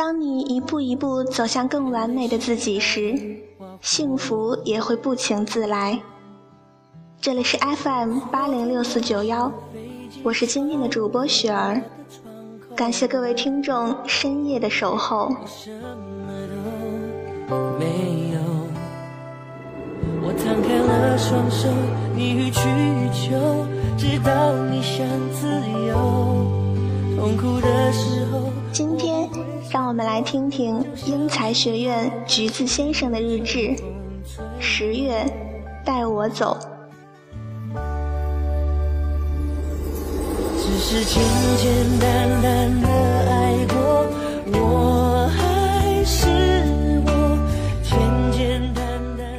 当你一步一步走向更完美的自己时，幸福也会不请自来。这里是 FM 八零六四九幺，我是今天的主播雪儿，感谢各位听众深夜的守候。我摊开了双手，你予取予求，直到你想自由。痛苦的时候。今天，让我们来听听英才学院橘子先生的日志。十月，带我走。只是简简单单的爱过，我还是我。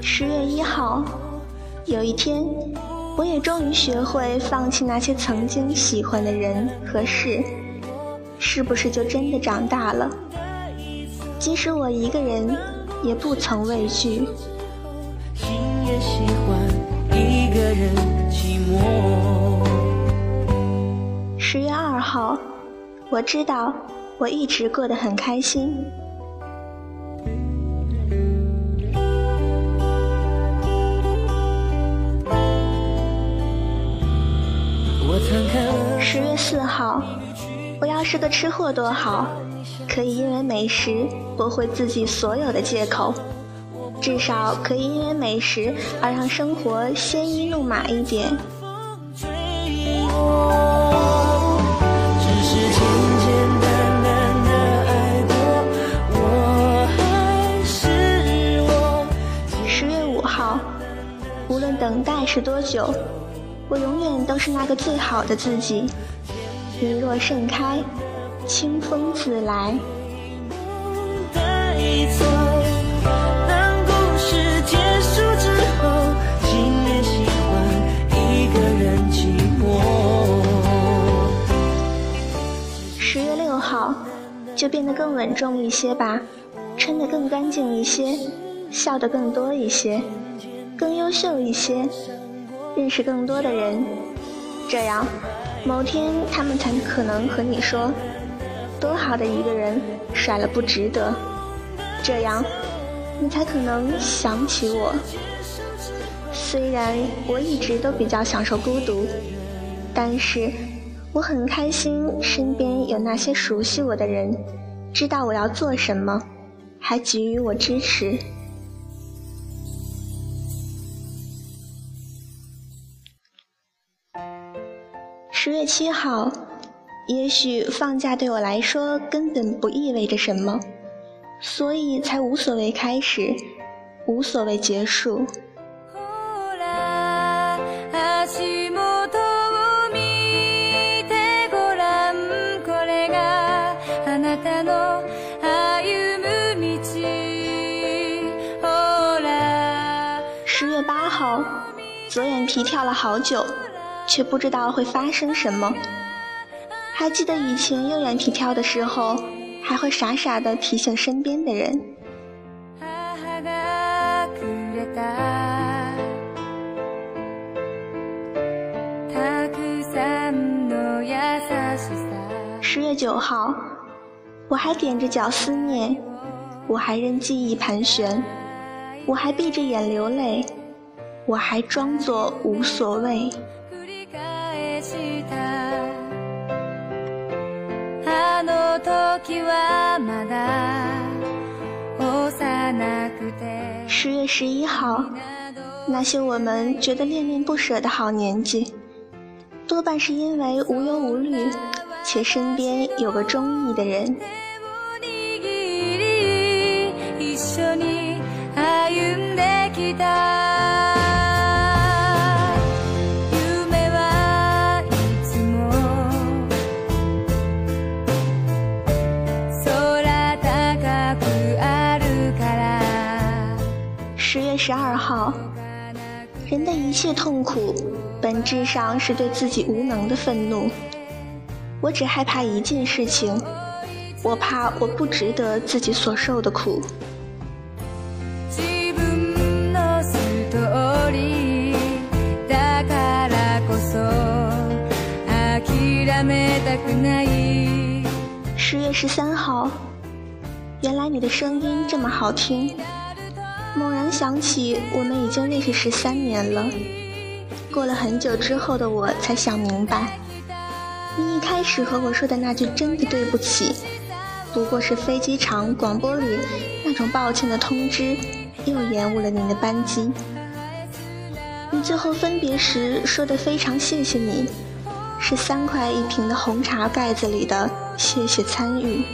十月一号，有一天，我也终于学会放弃那些曾经喜欢的人和事，是不是就真的长大了？即使我一个人，也不曾畏惧。十月二号，我知道，我一直过得很开心。十月四号，我要是个吃货多好，可以因为美食驳回自己所有的借口，至少可以因为美食而让生活鲜衣怒马一点。十月五号，无论等待是多久。我永远都是那个最好的自己。你若盛开，清风自来。十月六号，就变得更稳重一些吧，穿得更干净一些，笑得更多一些，更优秀一些。认识更多的人，这样，某天他们才可能和你说：“多好的一个人，甩了不值得。”这样，你才可能想起我。虽然我一直都比较享受孤独，但是我很开心身边有那些熟悉我的人，知道我要做什么，还给予我支持。十月七号，也许放假对我来说根本不意味着什么，所以才无所谓开始，无所谓结束。十月八号，左眼皮跳了好久。却不知道会发生什么。还记得以前右眼皮跳的时候，还会傻傻的提醒身边的人。十月九号，我还踮着脚思念，我还任记忆盘旋，我还闭着眼流泪，我还装作无所谓。十月十一号，那些我们觉得恋恋不舍的好年纪，多半是因为无忧无虑，且身边有个中意的人。十二号，人的一切痛苦，本质上是对自己无能的愤怒。我只害怕一件事情，我怕我不值得自己所受的苦。十月十三号，原来你的声音这么好听。猛然想起，我们已经认识十三年了。过了很久之后的我，才想明白，你一开始和我说的那句“真的对不起”，不过是飞机场广播里那种抱歉的通知，又延误了您的班机。你最后分别时说的“非常谢谢你”。是三块一瓶的红茶盖子里的，谢谢参与。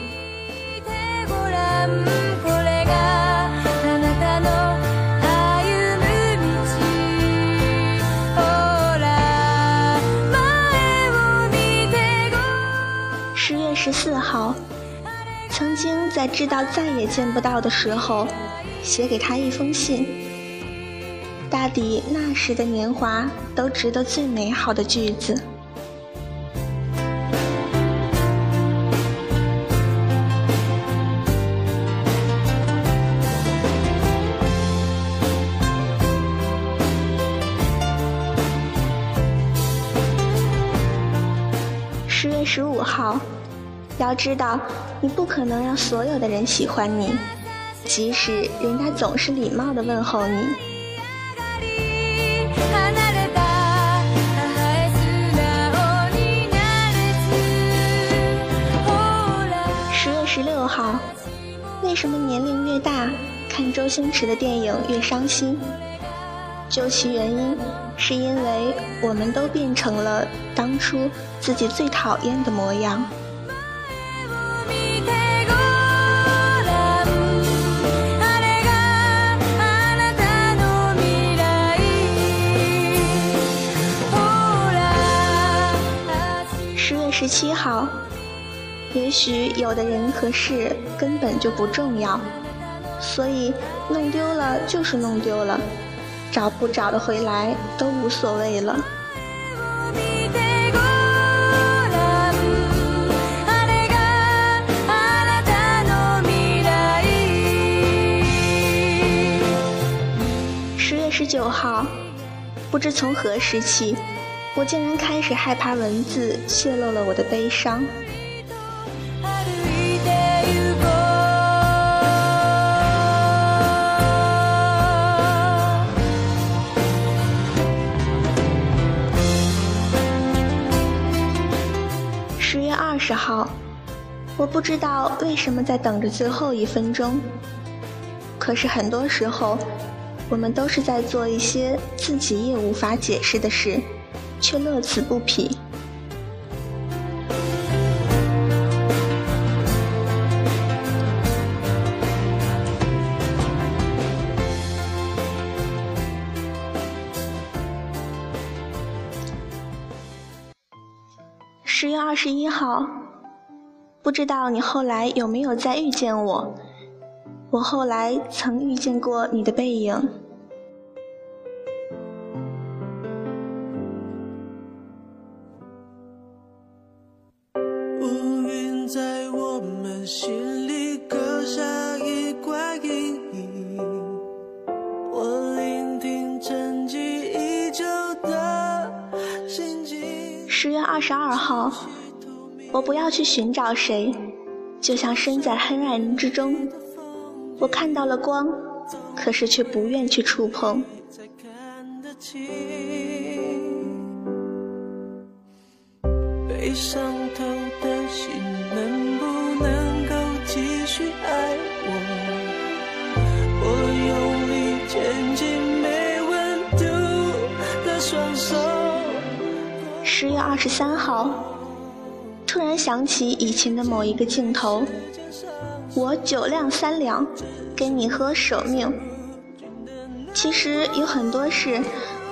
十四号，曾经在知道再也见不到的时候，写给他一封信。大抵那时的年华，都值得最美好的句子。十月十五号，要知道，你不可能让所有的人喜欢你，即使人家总是礼貌的问候你。十月十六号，为什么年龄越大，看周星驰的电影越伤心？究其原因，是因为我们都变成了当初自己最讨厌的模样。十七号，也许有的人和事根本就不重要，所以弄丢了就是弄丢了。找不找得回来都无所谓了。十月十九号，不知从何时起，我竟然开始害怕文字泄露了我的悲伤。十月二十号，我不知道为什么在等着最后一分钟。可是很多时候，我们都是在做一些自己也无法解释的事，却乐此不疲。十月二十一号，不知道你后来有没有再遇见我？我后来曾遇见过你的背影。十月二十二号，我不要去寻找谁，就像身在黑暗之中，我看到了光，可是却不愿去触碰。被伤透的心爱我？我用力牵紧没温度的双手。十月二十三号，突然想起以前的某一个镜头，我酒量三两，跟你喝守命。其实有很多事，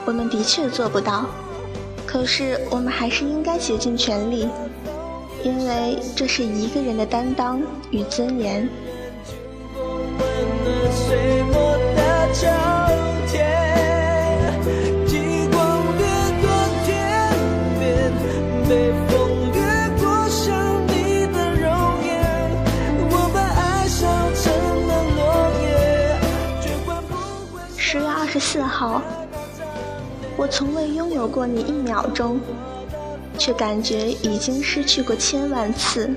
我们的确做不到，可是我们还是应该竭尽全力，因为这是一个人的担当与尊严。十四号，我从未拥有过你一秒钟，却感觉已经失去过千万次。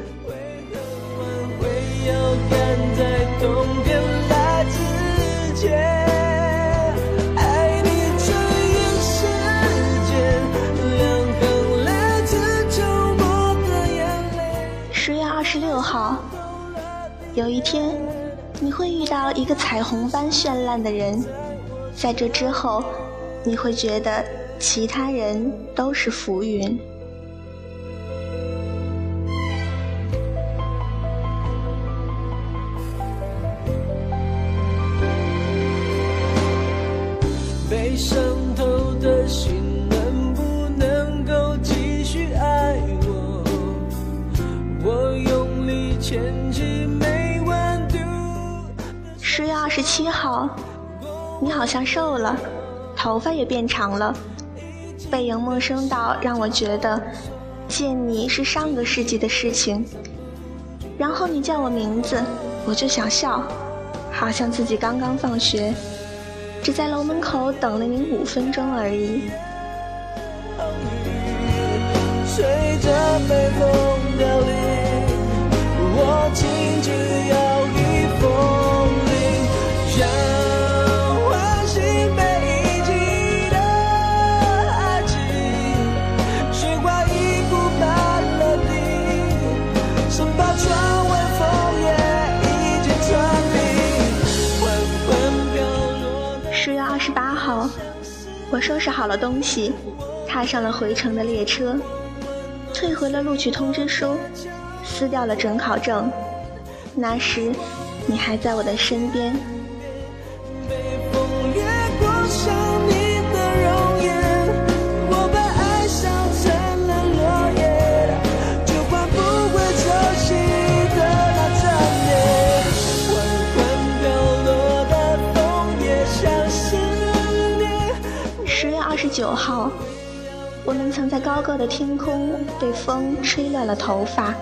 十月二十六号，有一天，你会遇到一个彩虹般绚烂的人，在这之后，你会觉得其他人都是浮云。十月二十七号，你好像瘦了，头发也变长了，背影陌生到让我觉得见你是上个世纪的事情。然后你叫我名字，我就想笑，好像自己刚刚放学，只在楼门口等了你五分钟而已。随着北风我收拾好了东西，踏上了回程的列车，退回了录取通知书，撕掉了准考证。那时，你还在我的身边。我们曾在高高的天空被风吹乱了头发，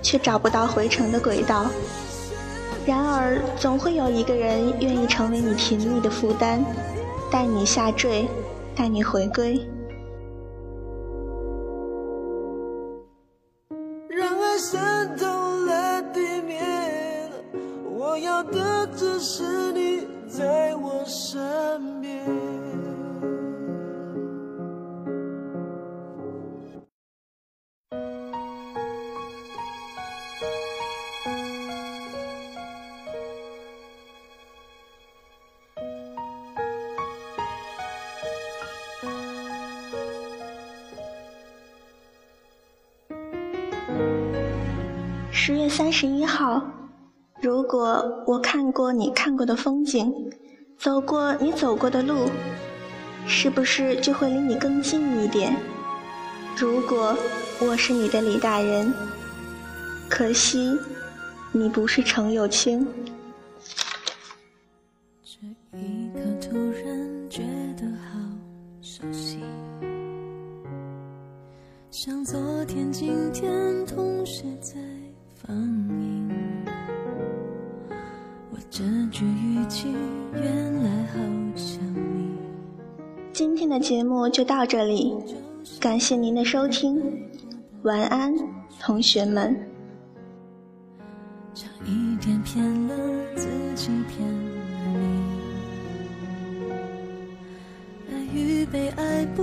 却找不到回程的轨道。然而，总会有一个人愿意成为你甜蜜的负担，带你下坠，带你回归。让爱渗透了地面，我要的只是十月三十一号，如果我看过你看过的风景，走过你走过的路，是不是就会离你更近一点？如果我是你的李大人，可惜你不是程又青。这一刻突然觉得好熟悉，像昨天、今天同时在。放映。我这句语气原来好像你。今天的节目就到这里，感谢您的收听，晚安，同学们。差一点骗了自己，骗了你。爱与被爱不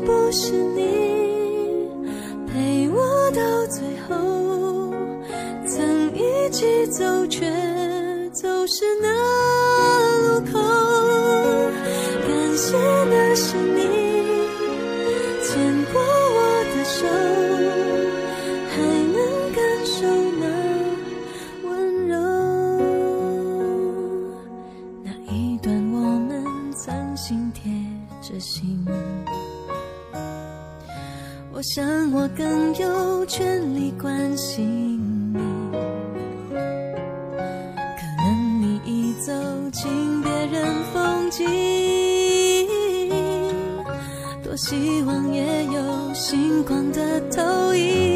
不是你陪我到最后，曾一起走，却里关心你。可能你已走进别人风景，多希望也有星光的投影。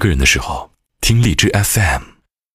个人的时候，听荔枝 FM。